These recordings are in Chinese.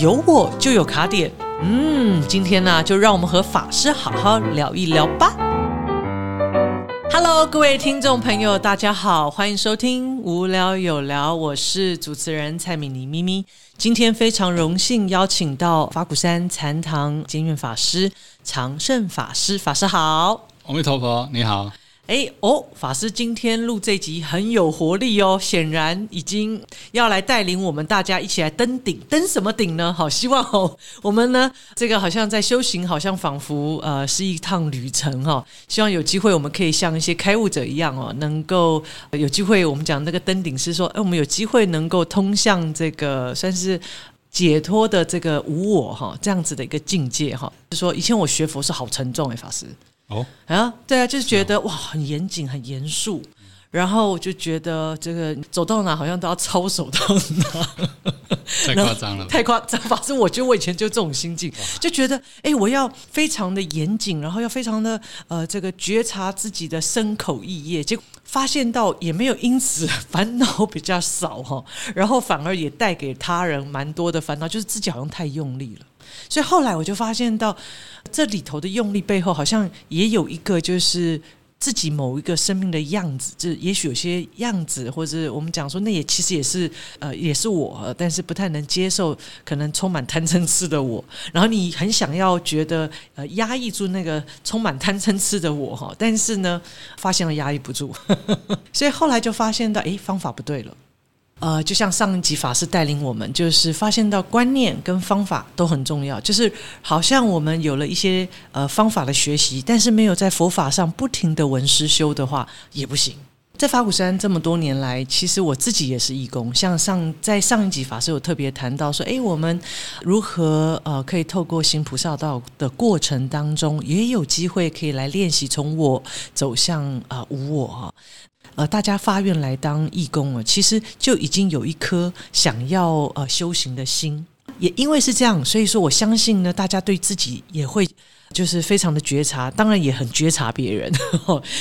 有我就有卡点。嗯，今天呢，就让我们和法师好好聊一聊吧。Hello，各位听众朋友，大家好，欢迎收听无聊有聊，我是主持人蔡敏妮咪咪。今天非常荣幸邀请到法鼓山禅堂监院法师常胜法师，法师好，阿弥陀佛，你好。哎哦，法师今天录这集很有活力哦，显然已经要来带领我们大家一起来登顶，登什么顶呢？好，希望哦，我们呢这个好像在修行，好像仿佛呃是一趟旅程哈。希望有机会我们可以像一些开悟者一样哦，能够有机会。我们讲那个登顶是说，哎，我们有机会能够通向这个算是解脱的这个无我哈，这样子的一个境界哈。就说以前我学佛是好沉重哎，法师。哦。啊，对啊，就是觉得哇，很严谨，很严肃，然后我就觉得这个走到哪好像都要操守到哪，太夸张了，太夸张。反正我觉得我以前就这种心境，就觉得哎，我要非常的严谨，然后要非常的呃，这个觉察自己的身口意业，结果发现到也没有因此烦恼比较少哈，然后反而也带给他人蛮多的烦恼，就是自己好像太用力了。所以后来我就发现到，这里头的用力背后，好像也有一个就是自己某一个生命的样子，就也许有些样子，或者我们讲说，那也其实也是呃，也是我，但是不太能接受，可能充满贪嗔痴的我。然后你很想要觉得呃，压抑住那个充满贪嗔痴的我哈，但是呢，发现了压抑不住，所以后来就发现到，哎，方法不对了。呃，就像上一集法师带领我们，就是发现到观念跟方法都很重要。就是好像我们有了一些呃方法的学习，但是没有在佛法上不停的闻思修的话，也不行。在法鼓山这么多年来，其实我自己也是义工。像上在上一集法师有特别谈到说，哎，我们如何呃可以透过行菩萨道的过程当中，也有机会可以来练习从我走向啊无我哈。呃，大家发愿来当义工了，其实就已经有一颗想要呃修行的心，也因为是这样，所以说我相信呢，大家对自己也会就是非常的觉察，当然也很觉察别人，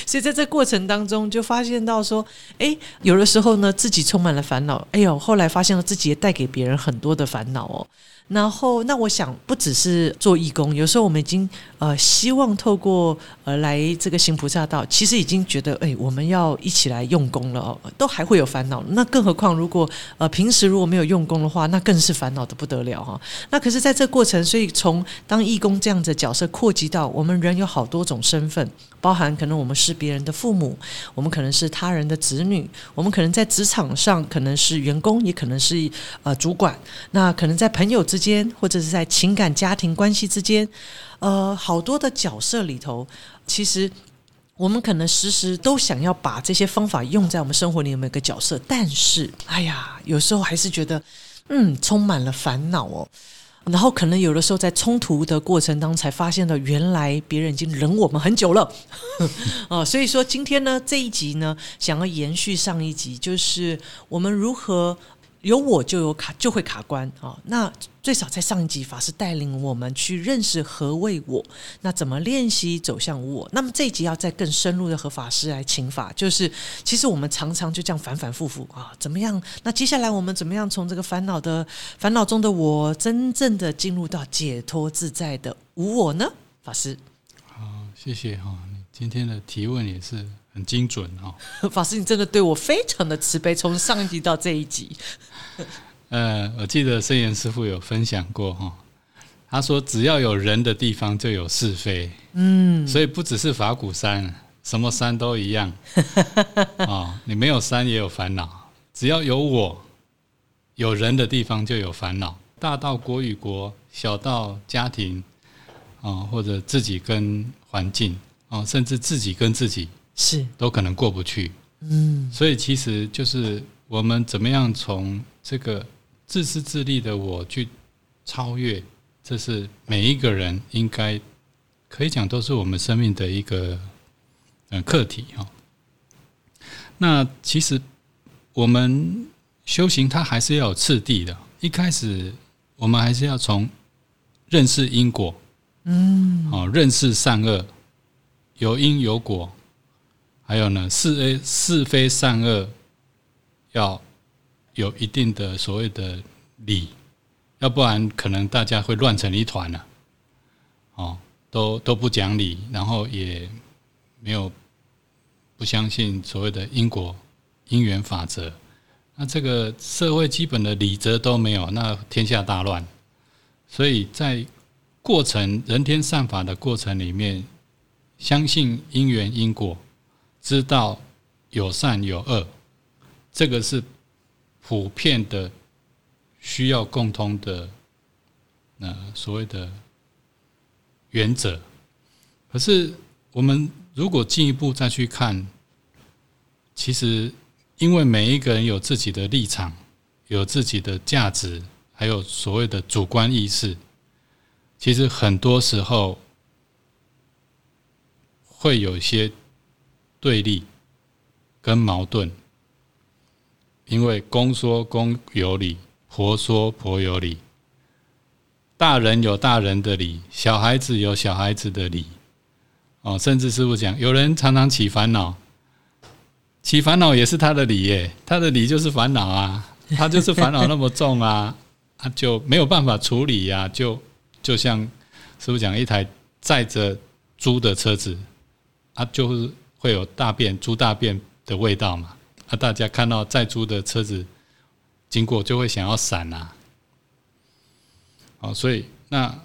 所以在这过程当中就发现到说，哎，有的时候呢自己充满了烦恼，哎呦，后来发现了自己也带给别人很多的烦恼哦。然后，那我想不只是做义工，有时候我们已经呃希望透过呃来这个行菩萨道，其实已经觉得哎，我们要一起来用功了哦，都还会有烦恼。那更何况如果呃平时如果没有用功的话，那更是烦恼的不得了哈。那可是在这过程，所以从当义工这样的角色扩及到我们人有好多种身份。包含可能我们是别人的父母，我们可能是他人的子女，我们可能在职场上可能是员工，也可能是呃主管。那可能在朋友之间，或者是在情感家庭关系之间，呃，好多的角色里头，其实我们可能时时都想要把这些方法用在我们生活里的每个角色，但是，哎呀，有时候还是觉得，嗯，充满了烦恼哦。然后可能有的时候在冲突的过程当中，才发现了原来别人已经忍我们很久了，哦，所以说今天呢这一集呢，想要延续上一集，就是我们如何。有我就有卡，就会卡关啊。那最少在上一集法师带领我们去认识何谓我，那怎么练习走向我？那么这一集要再更深入的和法师来请法，就是其实我们常常就这样反反复复啊，怎么样？那接下来我们怎么样从这个烦恼的烦恼中的我，真正的进入到解脱自在的无我呢？法师，好，谢谢哈，你今天的提问也是。很精准哦，法师，你真的对我非常的慈悲，从上一集到这一集。呃，我记得圣严师傅有分享过哈，他说只要有人的地方就有是非，嗯，所以不只是法鼓山，什么山都一样啊。你没有山也有烦恼，只要有我有人的地方就有烦恼。大到国与国，小到家庭啊，或者自己跟环境啊，甚至自己跟自己。是，都可能过不去。嗯，所以其实就是我们怎么样从这个自私自利的我去超越，这是每一个人应该可以讲都是我们生命的一个嗯课题哈。那其实我们修行它还是要有次第的，一开始我们还是要从认识因果，嗯，哦，认识善恶，有因有果。还有呢，是 A 是非善恶，要有一定的所谓的理要不然可能大家会乱成一团了。哦，都都不讲理，然后也没有不相信所谓的因果因缘法则，那这个社会基本的理则都没有，那天下大乱。所以在过程人天善法的过程里面，相信因缘因果，知道有善有恶，这个是普遍的需要共通的，那所谓的。原则，可是我们如果进一步再去看，其实因为每一个人有自己的立场，有自己的价值，还有所谓的主观意识，其实很多时候会有一些对立跟矛盾，因为公说公有理，婆说婆有理。大人有大人的理，小孩子有小孩子的理，哦，甚至师傅讲，有人常常起烦恼，起烦恼也是他的理耶，他的理就是烦恼啊，他就是烦恼那么重啊，他 就没有办法处理呀，就就像师傅讲，一台载着猪的车子，啊，就是会有大便猪大便的味道嘛，啊，大家看到在租的车子经过，就会想要闪啊。好，所以那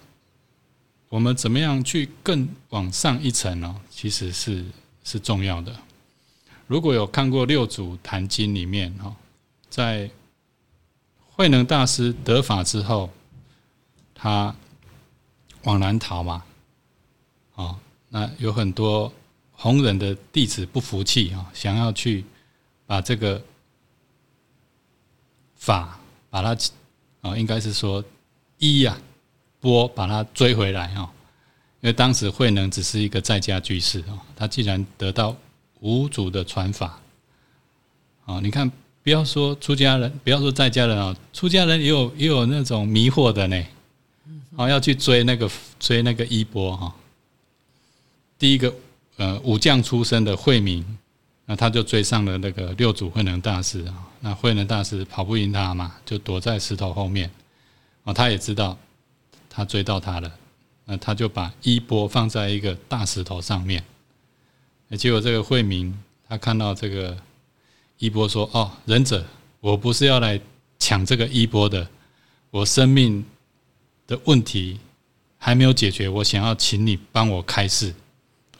我们怎么样去更往上一层呢？其实是是重要的。如果有看过《六祖坛经》里面哈，在慧能大师得法之后，他往南逃嘛，啊，那有很多弘忍的弟子不服气啊，想要去把这个法把它啊，应该是说。一呀，波把它追回来哈，因为当时慧能只是一个在家居士哦，他既然得到五祖的传法，啊，你看，不要说出家人，不要说在家人啊，出家人也有也有那种迷惑的呢，啊，要去追那个追那个衣钵哈，第一个呃武将出身的慧明，那他就追上了那个六祖慧能大师啊，那慧能大师跑不赢他嘛，就躲在石头后面。啊，他也知道他追到他了，那他就把衣钵放在一个大石头上面。结果这个慧明他看到这个衣钵，说：“哦，忍者，我不是要来抢这个衣钵的，我生命的问题还没有解决，我想要请你帮我开示。”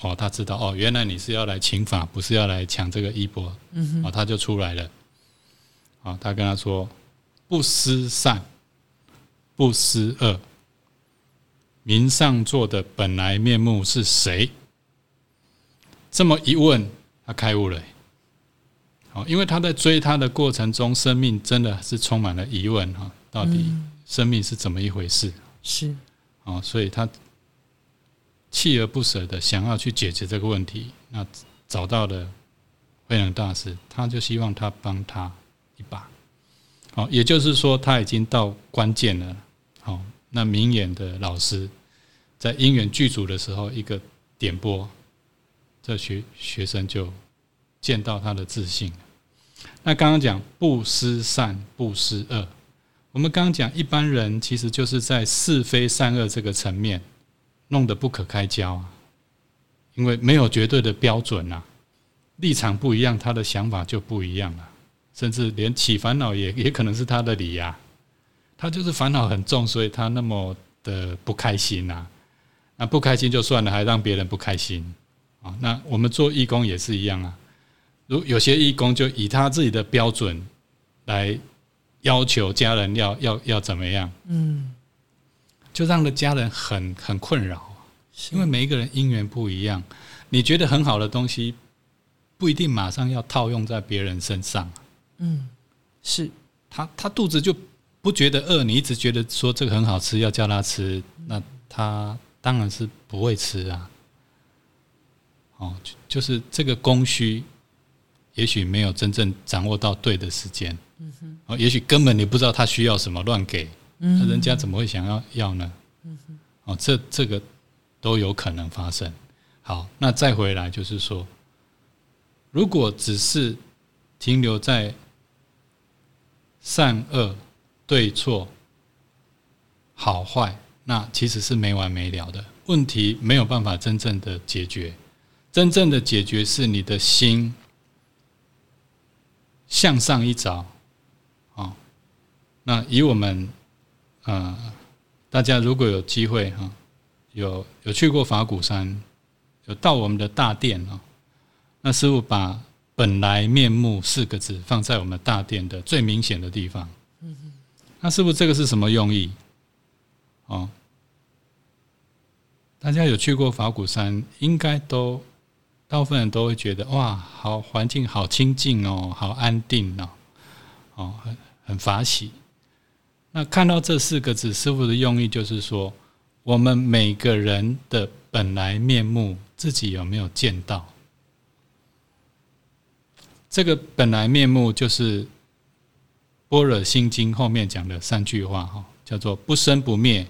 哦，他知道哦，原来你是要来请法，不是要来抢这个衣钵。嗯哼，哦，他就出来了。啊，他跟他说：“不思善。”不思恶，明上座的本来面目是谁？这么一问，他开悟了。好，因为他在追他的过程中，生命真的是充满了疑问哈，到底生命是怎么一回事？是，哦，所以他锲而不舍的想要去解决这个问题。那找到了慧能大师，他就希望他帮他一把。好，也就是说，他已经到关键了。好，那明眼的老师在因缘具足的时候，一个点拨，这学学生就见到他的自信。那刚刚讲不思善，不思恶。我们刚刚讲，一般人其实就是在是非善恶这个层面弄得不可开交啊，因为没有绝对的标准啊，立场不一样，他的想法就不一样了。甚至连起烦恼也 也可能是他的理呀，他就是烦恼很重，所以他那么的不开心呐。那不开心就算了，还让别人不开心啊。那我们做义工也是一样啊。如有些义工就以他自己的标准来要求家人要要要怎么样，嗯，就让的家人很很困扰，因为每一个人因缘不一样，你觉得很好的东西，不一定马上要套用在别人身上。嗯，是他，他肚子就不觉得饿，你一直觉得说这个很好吃，要叫他吃，那他当然是不会吃啊。哦，就是这个供需，也许没有真正掌握到对的时间。嗯哼，哦，也许根本你不知道他需要什么，乱给，那人家怎么会想要要呢？哦，这这个都有可能发生。好，那再回来就是说，如果只是停留在善恶对错好坏，那其实是没完没了的，问题没有办法真正的解决。真正的解决是你的心向上一找，啊，那以我们，呃，大家如果有机会哈，有有去过法鼓山，有到我们的大殿啊，那师傅把“本来面目”四个字放在我们大殿的最明显的地方。嗯那师傅这个是什么用意？哦，大家有去过法鼓山，应该都。大部分人都会觉得哇，好环境好清静哦，好安定哦，哦，很很法喜。那看到这四个字，师傅的用意就是说，我们每个人的本来面目，自己有没有见到？这个本来面目，就是《般若心经》后面讲的三句话哈，叫做不生不灭，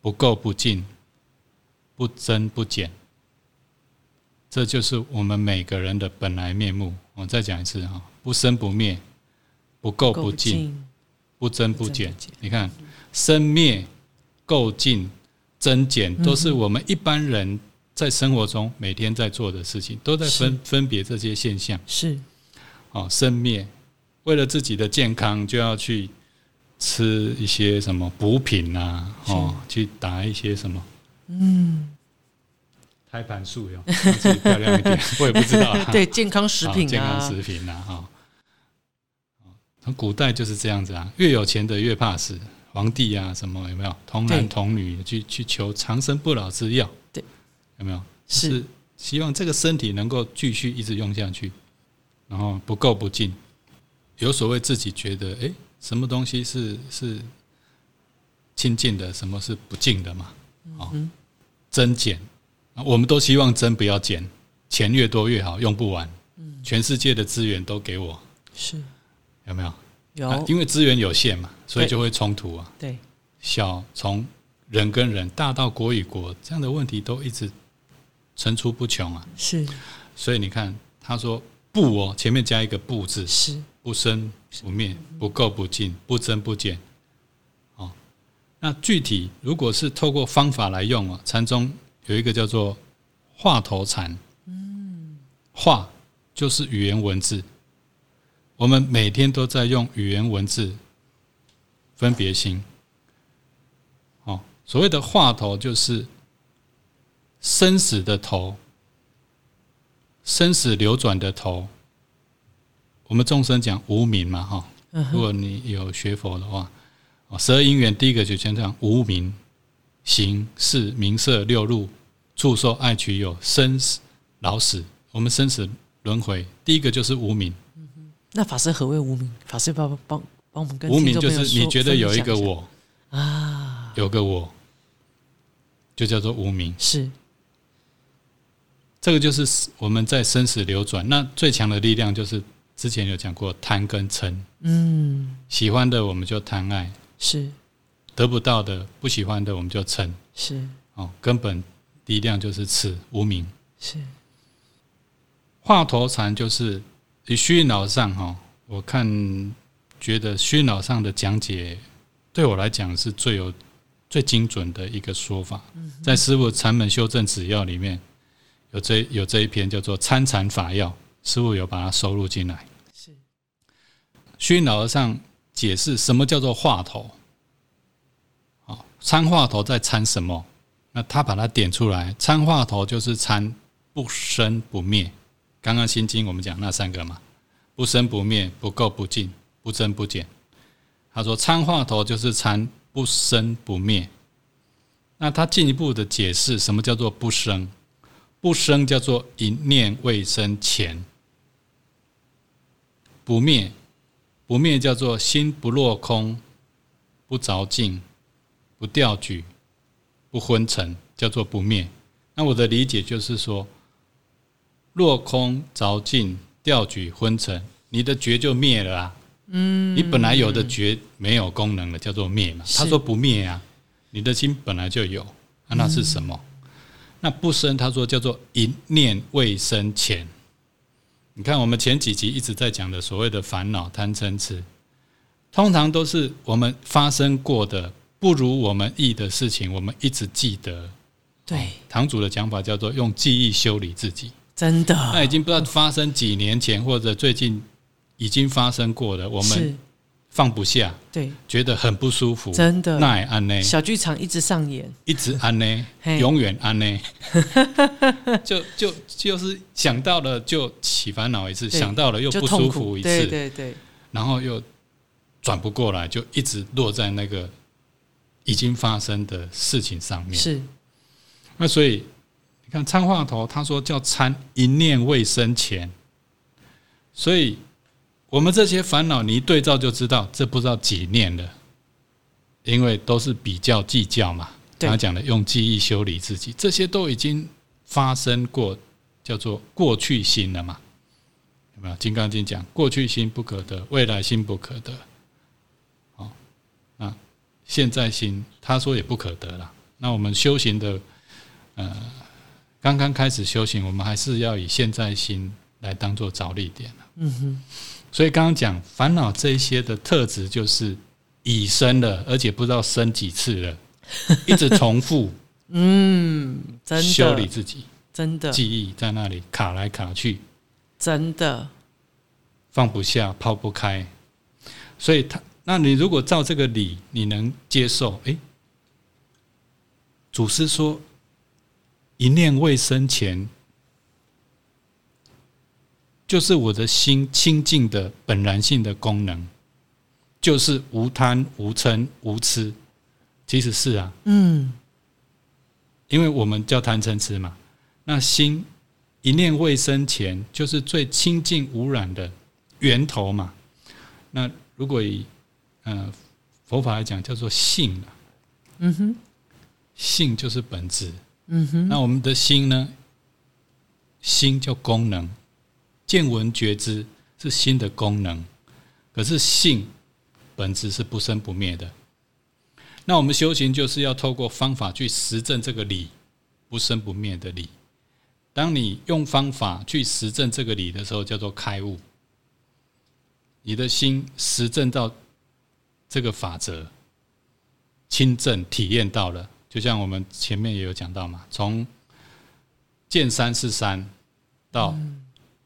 不垢不净，不增不减。这就是我们每个人的本来面目。我再讲一次哈，不生不灭，不垢不净，不增不减。你看，生灭、垢净、增减，都是我们一般人在生活中每天在做的事情，都在分分别这些现象。是，哦，生灭，为了自己的健康，就要去吃一些什么补品啊，哦，去打一些什么，嗯。胎盘素哟，自己漂亮一点，我也不知道。对，健康食品啊，健康食品啊，哈。从古代就是这样子啊，越有钱的越怕死，皇帝啊什么有没有？童男童女去去求长生不老之药，对，有没有？是希望这个身体能够继续一直用下去，然后不够不进，有所谓自己觉得，哎，什么东西是是清净的，什么是不净的嘛？哦，增减。我们都希望增不要减，钱越多越好，用不完。嗯，全世界的资源都给我，是有没有？有，因为资源有限嘛，所以就会冲突啊。对，小从人跟人，大到国与国，这样的问题都一直层出不穷啊。是，所以你看，他说“不”哦，前面加一个“不”字，是不生不灭，不垢不净，不增不减。哦，那具体如果是透过方法来用啊，禅宗。有一个叫做话头禅，嗯，话就是语言文字，我们每天都在用语言文字分别心。哦，所谓的话头就是生死的头，生死流转的头。我们众生讲无名嘛，哈，如果你有学佛的话，十二因缘第一个就先讲无名。形事名色六路，触受爱取有生死老死，我们生死轮回，第一个就是无名。那法师何谓无名？法师帮帮帮我们跟无名就是你觉得有一个我啊，有个我，就叫做无名。是，这个就是我们在生死流转，那最强的力量就是之前有讲过贪跟嗔。嗯，喜欢的我们就贪爱。是。得不到的、不喜欢的，我们就嗔。是哦，根本力量就是此无名。是华头禅就是以虚脑上哈，我看觉得虚脑上的讲解对我来讲是最有最精准的一个说法。在师傅禅门修正指要里面有这有这一篇叫做参禅法要，师傅有把它收录进来。是虚脑上解释什么叫做话头。参话头在参什么？那他把它点出来，参话头就是参不生不灭。刚刚心经我们讲那三个嘛，不生不灭，不垢不净，不增不减。他说参话头就是参不生不灭。那他进一步的解释，什么叫做不生？不生叫做一念未生前，不灭，不灭叫做心不落空，不着境。不掉举，不昏沉，叫做不灭。那我的理解就是说，落空着境掉举昏沉，你的觉就灭了啊。嗯，你本来有的觉没有功能了，叫做灭嘛。他说不灭啊，你的心本来就有，啊那是什么？那不生，他说叫做一念未生前。你看我们前几集一直在讲的所谓的烦恼贪嗔痴，通常都是我们发生过的。不如我们意的事情，我们一直记得。对，堂主的讲法叫做用记忆修理自己。真的，那已经不知道发生几年前或者最近已经发生过的，我们，放不下，对，觉得很不舒服，真的。那也安呢，小剧场一直上演，一直安呢，永远安呢，就就就是想到了就起烦恼一次，想到了又不舒服一对次，对对，然后又转不过来，就一直落在那个已经发生的事情上面。是，那所以你看参话头，他说叫参一念未生前，所以我们这些烦恼，你一对照就知道，这不知道几念了，因为都是比较计较嘛。他讲的用记忆修理自己，这些都已经发生过，叫做过去心了嘛。有没有？《金刚经》讲过去心不可得，未来心不可得。好，那现在心，他说也不可得了。那我们修行的，呃，刚刚开始修行，我们还是要以现在心来当做着力点。嗯哼，所以刚刚讲烦恼这一些的特质，就是已生了，而且不知道生几次了，一直重复嗯，真修理，自己，真的，记忆在那里卡来卡去，真的，放不下，抛不开。所以他，那你如果照这个理，你能接受？诶，祖师说，一念未生前，就是我的心清净的本然性的功能，就是无贪、无嗔、无痴。其实是啊，嗯，因为我们叫贪嗔痴嘛。那心一念未生前，就是最清净无染的源头嘛。那如果以呃佛法来讲，叫做性啊，嗯哼，性就是本质。嗯哼，那我们的心呢？心叫功能，见闻觉知是心的功能，可是性本质是不生不灭的。那我们修行就是要透过方法去实证这个理，不生不灭的理。当你用方法去实证这个理的时候，叫做开悟。你的心实证到这个法则，亲证体验到了，就像我们前面也有讲到嘛，从见山是山到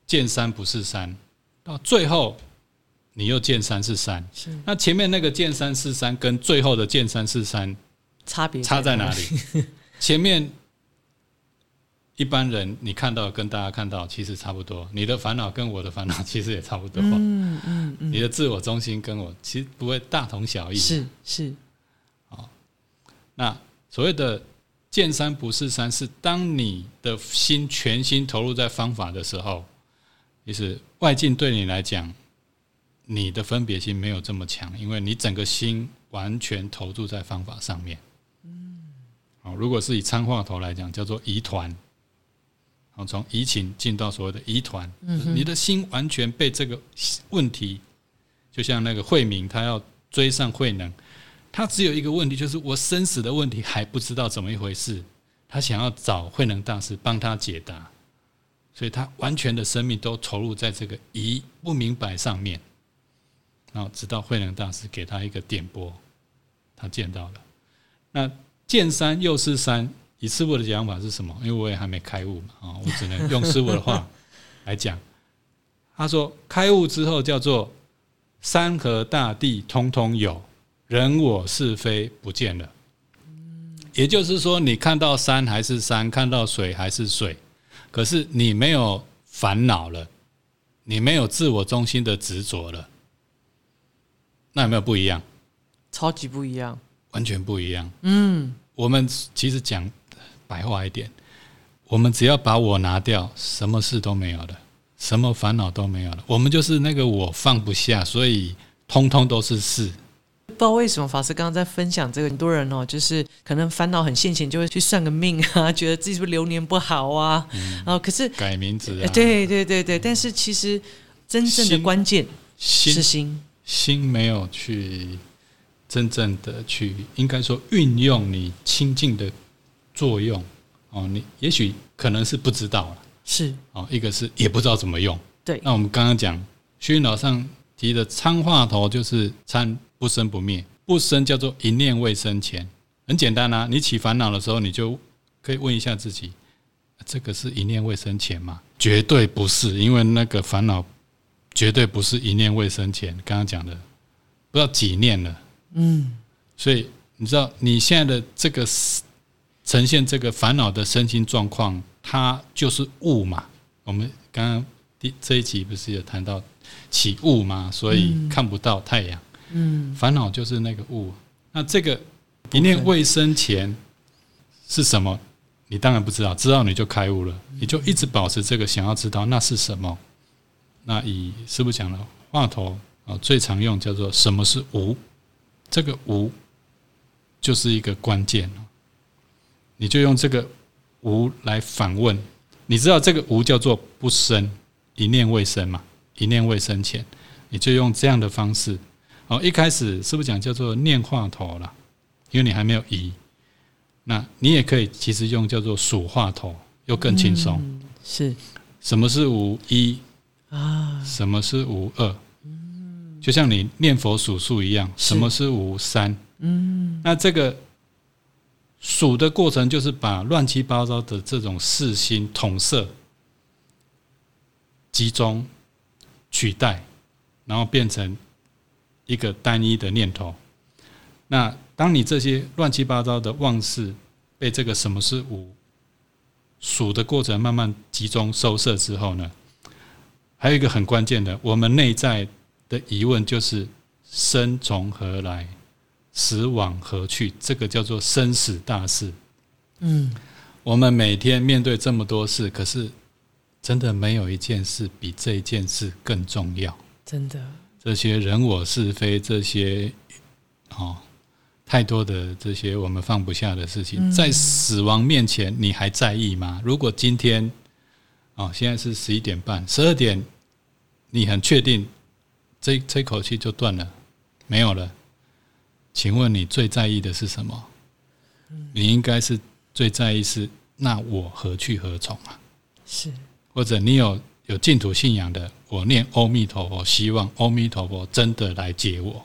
见山不是山，到最后你又见山是山。是那前面那个见山是山跟最后的见山是山差别差在哪里？前面一般人你看到跟大家看到其实差不多，你的烦恼跟我的烦恼其实也差不多，嗯嗯嗯，你的自我中心跟我其实不会大同小异。是是，好那所谓的见山不是山，是当你的心全心投入在方法的时候，其实外境对你来讲，你的分别心没有这么强，因为你整个心完全投注在方法上面。嗯，好，如果是以参话头来讲，叫做疑团。好，从疑情进到所谓的疑团，嗯你的心完全被这个问题，就像那个慧明，他要追上慧能，他只有一个问题，就是我生死的问题还不知道怎么一回事，他想要找慧能大师帮他解答，所以他完全的生命都投入在这个疑不明白上面，然后直到慧能大师给他一个点拨，他见到了。那见山又是山，以师傅的讲法是什么？因为我也还没开悟嘛，啊，我只能用师傅的话来讲。他说，开悟之后叫做山河大地通通有。人我是非不见了，也就是说，你看到山还是山，看到水还是水，可是你没有烦恼了，你没有自我中心的执着了，那有没有不一样？超级不一样。完全不一样。嗯，我们其实讲白话一点，我们只要把我拿掉，什么事都没有了，什么烦恼都没有了。我们就是那个我放不下，所以通通都是事。不知道为什么法师刚刚在分享这个，很多人哦，就是可能烦恼很现前，就会去算个命啊，觉得自己是不是流年不好啊，然后可是，改名字对对对对，但是其实真正的关键是心心，心没有去真正的去，应该说运用你清净的作用哦。你也许可能是不知道了是哦，一个是也不知道怎么用。对，那我们刚刚讲虚云老上提的参话头就是参不生不灭，不生叫做一念未生前，很简单啊。你起烦恼的时候，你就可以问一下自己：这个是一念未生前吗？绝对不是，因为那个烦恼绝对不是一念未生前。刚刚讲的不知道几念了，嗯，所以你知道你现在的这个呈现这个烦恼的身心状况，它就是物嘛。我们刚刚第这一集不是有谈到起雾嘛，所以看不到太阳。嗯，烦恼就是那个物。那这个一念未生前是什么？你当然不知道，知道你就开悟了，你就一直保持这个想要知道那是什么。那以师傅讲的，话头啊最常用叫做什么是无？这个无就是一个关键你就用这个无来反问。你知道这个无叫做不生，一念未生嘛？一念未生前，你就用这样的方式。哦，一开始是不是讲叫做念话头了？因为你还没有移，那你也可以其实用叫做数话头，又更轻松。是，什么是无一啊？什么是无二？嗯，就像你念佛数数一样，什么是无三？嗯，那这个。数的过程就是把乱七八糟的这种四心统摄、集中、取代，然后变成一个单一的念头。那当你这些乱七八糟的妄事被这个什么是无数的过程慢慢集中收摄之后呢，还有一个很关键的，我们内在的疑问就是生从何来？死往何去？这个叫做生死大事。嗯，我们每天面对这么多事，可是真的没有一件事比这一件事更重要。真的，这些人我是非，这些哦，太多的这些我们放不下的事情，在死亡面前，你还在意吗？如果今天哦，现在是十一点半，十二点，你很确定这这口气就断了，没有了。请问你最在意的是什么？你应该是最在意是那我何去何从啊？是，或者你有有净土信仰的，我念阿弥陀佛，希望阿弥陀佛真的来接我。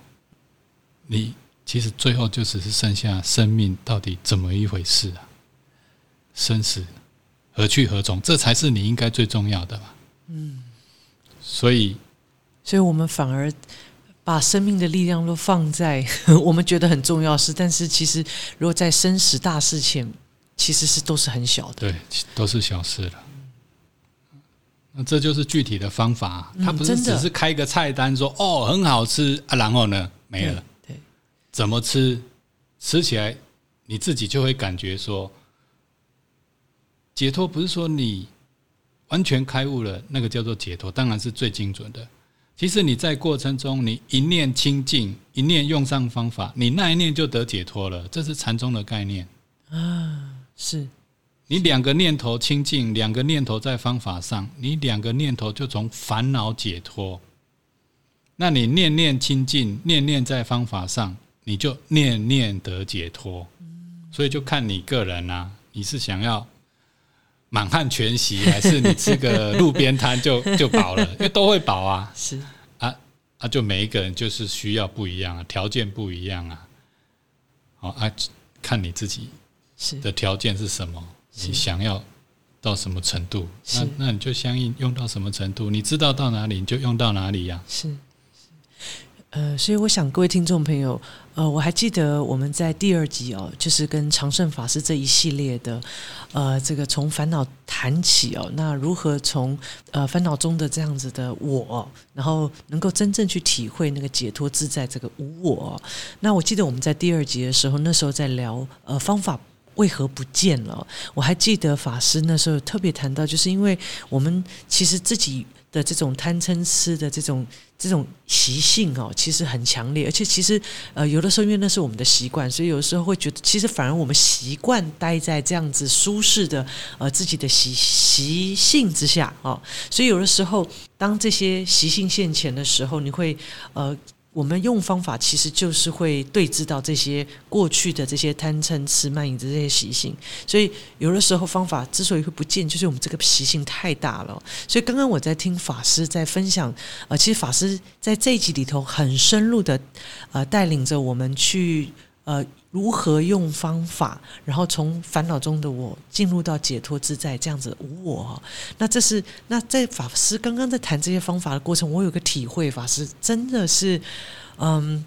你其实最后就只是剩下生命到底怎么一回事啊？生死何去何从，这才是你应该最重要的吧。嗯，所以，所以我们反而。把生命的力量都放在 我们觉得很重要事，但是其实如果在生死大事前，其实是都是很小的，对，都是小事了。那这就是具体的方法，它不是只是开个菜单说哦很好吃啊，然后呢没了，对，怎么吃，吃起来你自己就会感觉说解脱，不是说你完全开悟了，那个叫做解脱，当然是最精准的。其实你在过程中，你一念清净，一念用上方法，你那一念就得解脱了。这是禅宗的概念啊。是，你两个念头清净，两个念头在方法上，你两个念头就从烦恼解脱。那你念念清净，念念在方法上，你就念念得解脱。所以就看你个人啊，你是想要。满汉全席还是你吃个路边摊就 就饱了，因为都会饱啊。是啊啊，就每一个人就是需要不一样啊，条件不一样啊。好啊，看你自己的条件是什么，你想要到什么程度，那那你就相应用到什么程度，你知道到哪里你就用到哪里呀。是。呃，所以我想各位听众朋友，呃，我还记得我们在第二集哦，就是跟长胜法师这一系列的，呃，这个从烦恼谈起哦，那如何从呃烦恼中的这样子的我，然后能够真正去体会那个解脱自在这个无我？那我记得我们在第二集的时候，那时候在聊呃方法为何不见了？我还记得法师那时候特别谈到，就是因为我们其实自己。的这种贪嗔痴的这种这种习性哦，其实很强烈，而且其实呃，有的时候因为那是我们的习惯，所以有的时候会觉得，其实反而我们习惯待在这样子舒适的呃自己的习习性之下哦，所以有的时候当这些习性现前的时候，你会呃我们用方法其实就是会对峙到这些过去的这些贪嗔痴慢疑的这些习性，所以有的时候方法之所以会不见，就是我们这个习性太大了。所以刚刚我在听法师在分享，呃，其实法师在这一集里头很深入的，呃，带领着我们去呃如何用方法，然后从烦恼中的我进入到解脱自在这样子无我。那这是那在法师刚刚在谈这些方法的过程，我有个体会，法师真的是，嗯，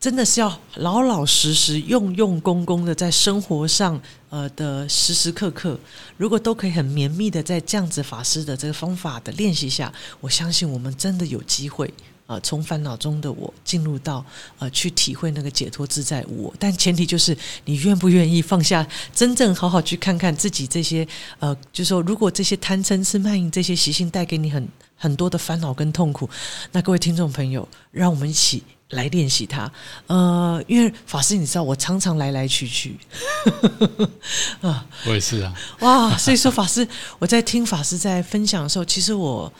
真的是要老老实实、用用功功的在生活上，呃的时时刻刻，如果都可以很绵密的在这样子法师的这个方法的练习下，我相信我们真的有机会。呃，从烦恼中的我进入到呃，去体会那个解脱自在我，但前提就是你愿不愿意放下，真正好好去看看自己这些呃，就是说，如果这些贪嗔痴慢疑这些习性带给你很很多的烦恼跟痛苦，那各位听众朋友，让我们一起来练习它。呃，因为法师，你知道我常常来来去去啊，我也是啊，哇，所以说法师，我在听法师在分享的时候，其实我。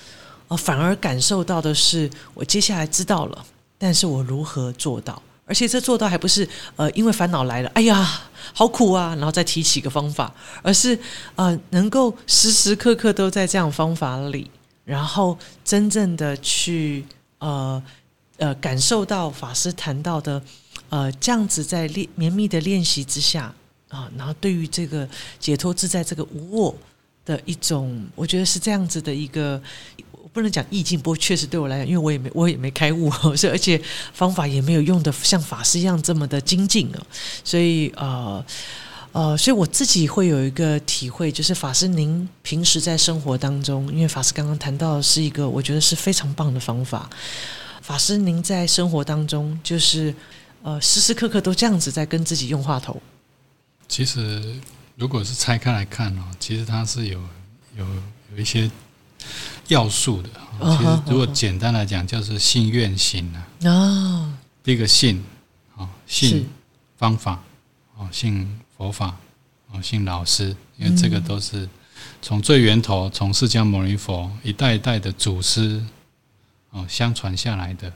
哦，反而感受到的是，我接下来知道了，但是我如何做到？而且这做到还不是呃，因为烦恼来了，哎呀，好苦啊，然后再提起个方法，而是呃，能够时时刻刻都在这样方法里，然后真正的去呃呃感受到法师谈到的呃这样子在练绵密的练习之下啊，然后对于这个解脱自在这个无我的一种，我觉得是这样子的一个。我不能讲意境，不过确实对我来讲，因为我也没我也没开悟，所 以而且方法也没有用的像法师一样这么的精进啊，所以呃呃，所以我自己会有一个体会，就是法师您平时在生活当中，因为法师刚刚谈到是一个我觉得是非常棒的方法，法师您在生活当中就是呃时时刻刻都这样子在跟自己用话头。其实如果是拆开来看哦，其实它是有有有一些。要素的，其实如果简单来讲，就是信愿行啊。哦，第一个信啊，信方法啊，信佛法啊，信老师，因为这个都是从最源头，从释迦牟尼佛一代一代的祖师哦相传下来的，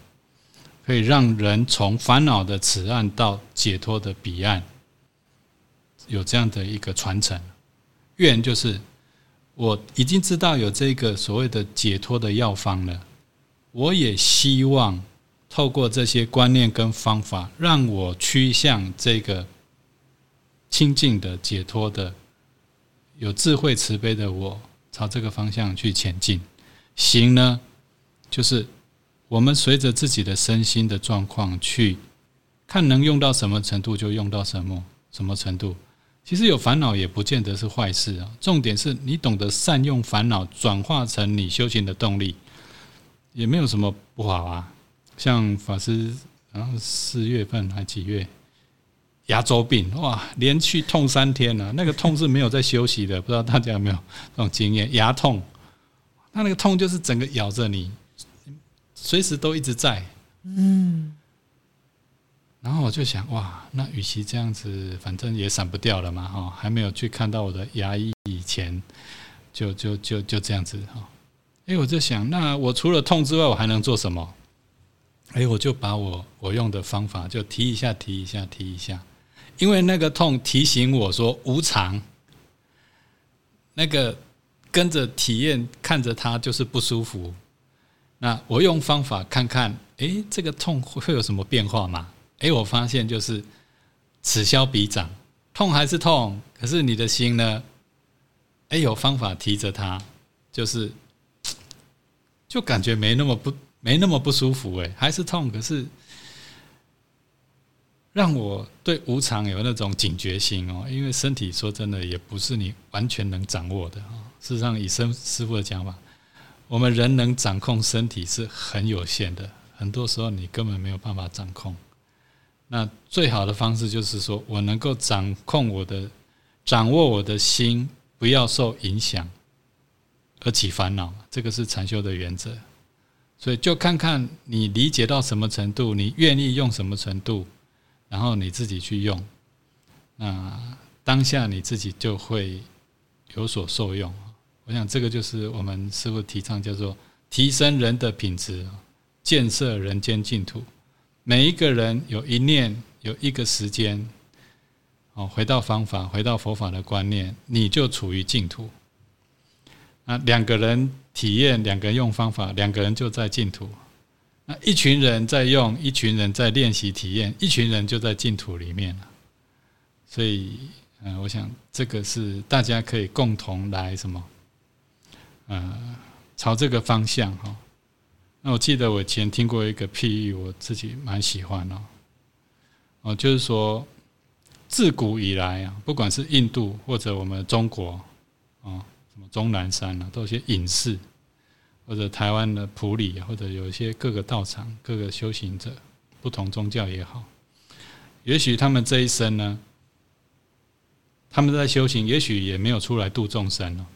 可以让人从烦恼的此岸到解脱的彼岸，有这样的一个传承。愿就是。我已经知道有这个所谓的解脱的药方了，我也希望透过这些观念跟方法，让我趋向这个清净的解脱的、有智慧慈悲的我，朝这个方向去前进。行呢，就是我们随着自己的身心的状况去看，能用到什么程度就用到什么什么程度。其实有烦恼也不见得是坏事啊，重点是你懂得善用烦恼，转化成你修行的动力，也没有什么不好啊。像法师，然后四月份还几月，牙周病哇，连续痛三天了，那个痛是没有在休息的，不知道大家有没有这种经验？牙痛，那那个痛就是整个咬着你，随时都一直在，嗯。然后我就想，哇，那与其这样子，反正也散不掉了嘛，哈，还没有去看到我的牙医以前，就就就就这样子哈。哎，我就想，那我除了痛之外，我还能做什么？哎，我就把我我用的方法就提一下，提一下，提一下，因为那个痛提醒我说无常，那个跟着体验看着它就是不舒服。那我用方法看看，哎，这个痛会有什么变化吗？哎，我发现就是此消彼长，痛还是痛，可是你的心呢？哎，有方法提着它，就是就感觉没那么不没那么不舒服。哎，还是痛，可是让我对无常有那种警觉心哦。因为身体说真的，也不是你完全能掌握的啊。事实上，以生师傅的讲法，我们人能掌控身体是很有限的，很多时候你根本没有办法掌控。那最好的方式就是说，我能够掌控我的、掌握我的心，不要受影响而起烦恼。这个是禅修的原则。所以，就看看你理解到什么程度，你愿意用什么程度，然后你自己去用。那当下你自己就会有所受用。我想，这个就是我们师傅提倡，叫做提升人的品质，建设人间净土。每一个人有一念，有一个时间，哦，回到方法，回到佛法的观念，你就处于净土。那，两个人体验，两个人用方法，两个人就在净土。那一群人在用，一群人在练习体验，一群人就在净土里面了。所以，嗯，我想这个是大家可以共同来什么，呃，朝这个方向哈。那我记得我以前听过一个譬喻，我自己蛮喜欢哦。哦，就是说，自古以来啊，不管是印度或者我们中国，哦，什么终南山啊，都有些隐士。或者台湾的普里，或者有一些各个道场、各个修行者，不同宗教也好，也许他们这一生呢，他们在修行，也许也没有出来度众生了，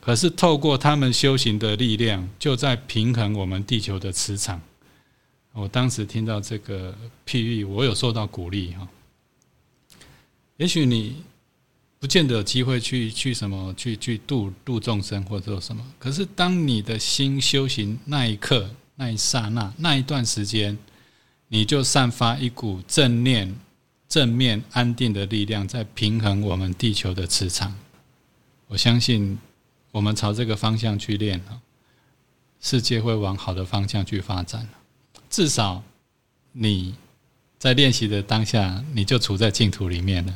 可是透过他们修行的力量，就在平衡我们地球的磁场。我当时听到这个譬喻，我有受到鼓励哈。也许你。不见得有机会去去什么去去度度众生或者什么，可是当你的心修行那一刻、那一刹那、那一段时间，你就散发一股正念、正面、安定的力量，在平衡我们地球的磁场。我相信，我们朝这个方向去练世界会往好的方向去发展至少你在练习的当下，你就处在净土里面了。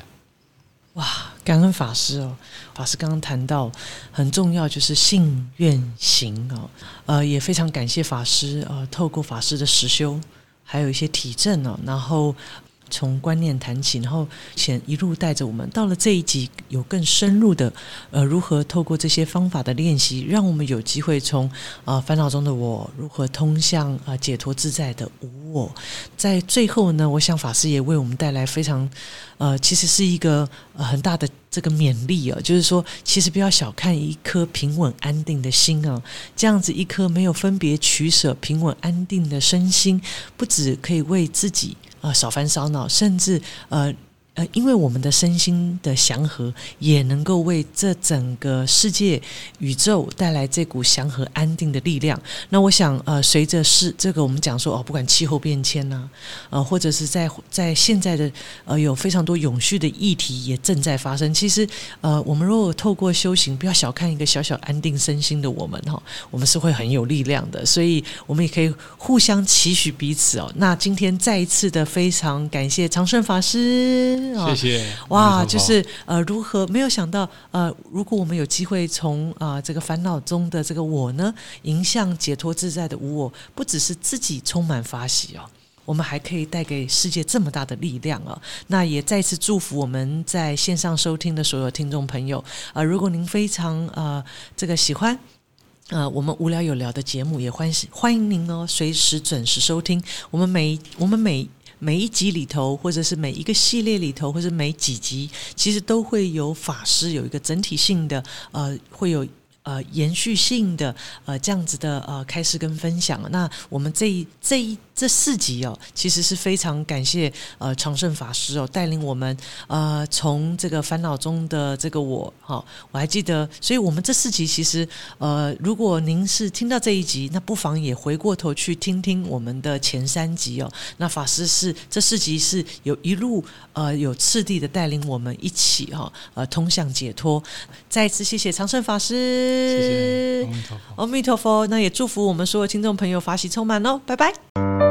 哇，感恩法师哦！法师刚刚谈到很重要，就是信愿行哦。呃，也非常感谢法师呃，透过法师的实修，还有一些体证哦，然后。从观念谈起，然后先一路带着我们到了这一集，有更深入的呃，如何透过这些方法的练习，让我们有机会从啊烦恼中的我，如何通向啊解脱自在的无我。在最后呢，我想法师也为我们带来非常呃，其实是一个呃很大的这个勉励啊，就是说，其实不要小看一颗平稳安定的心啊，这样子一颗没有分别取舍、平稳安定的身心，不止可以为自己。啊，少烦少恼，甚至呃。呃，因为我们的身心的祥和，也能够为这整个世界宇宙带来这股祥和安定的力量。那我想，呃，随着是这个我们讲说哦，不管气候变迁呐，呃，或者是在在现在的呃有非常多永续的议题也正在发生。其实，呃，我们如果透过修行，不要小看一个小小安定身心的我们哈，我们是会很有力量的。所以，我们也可以互相期许彼此哦。那今天再一次的非常感谢长顺法师。谢谢哇，就是呃，如何没有想到呃，如果我们有机会从啊这个烦恼中的这个我呢，迎向解脱自在的无我，不只是自己充满法喜哦，我们还可以带给世界这么大的力量哦。那也再次祝福我们在线上收听的所有听众朋友啊，如果您非常呃这个喜欢呃我们无聊有聊的节目，也欢喜欢迎您哦，随时准时收听我们每我们每。每一集里头，或者是每一个系列里头，或者每几集，其实都会有法师有一个整体性的，呃，会有。呃，延续性的呃这样子的呃开始跟分享，那我们这一这一这四集哦，其实是非常感谢呃长胜法师哦带领我们呃从这个烦恼中的这个我哈，我还记得，所以我们这四集其实呃如果您是听到这一集，那不妨也回过头去听听我们的前三集哦。那法师是这四集是有一路呃有次第的带领我们一起哈呃通向解脱。再一次谢谢长胜法师。谢谢，阿弥陀佛。那也祝福我们所有听众朋友法喜充满哦，拜拜。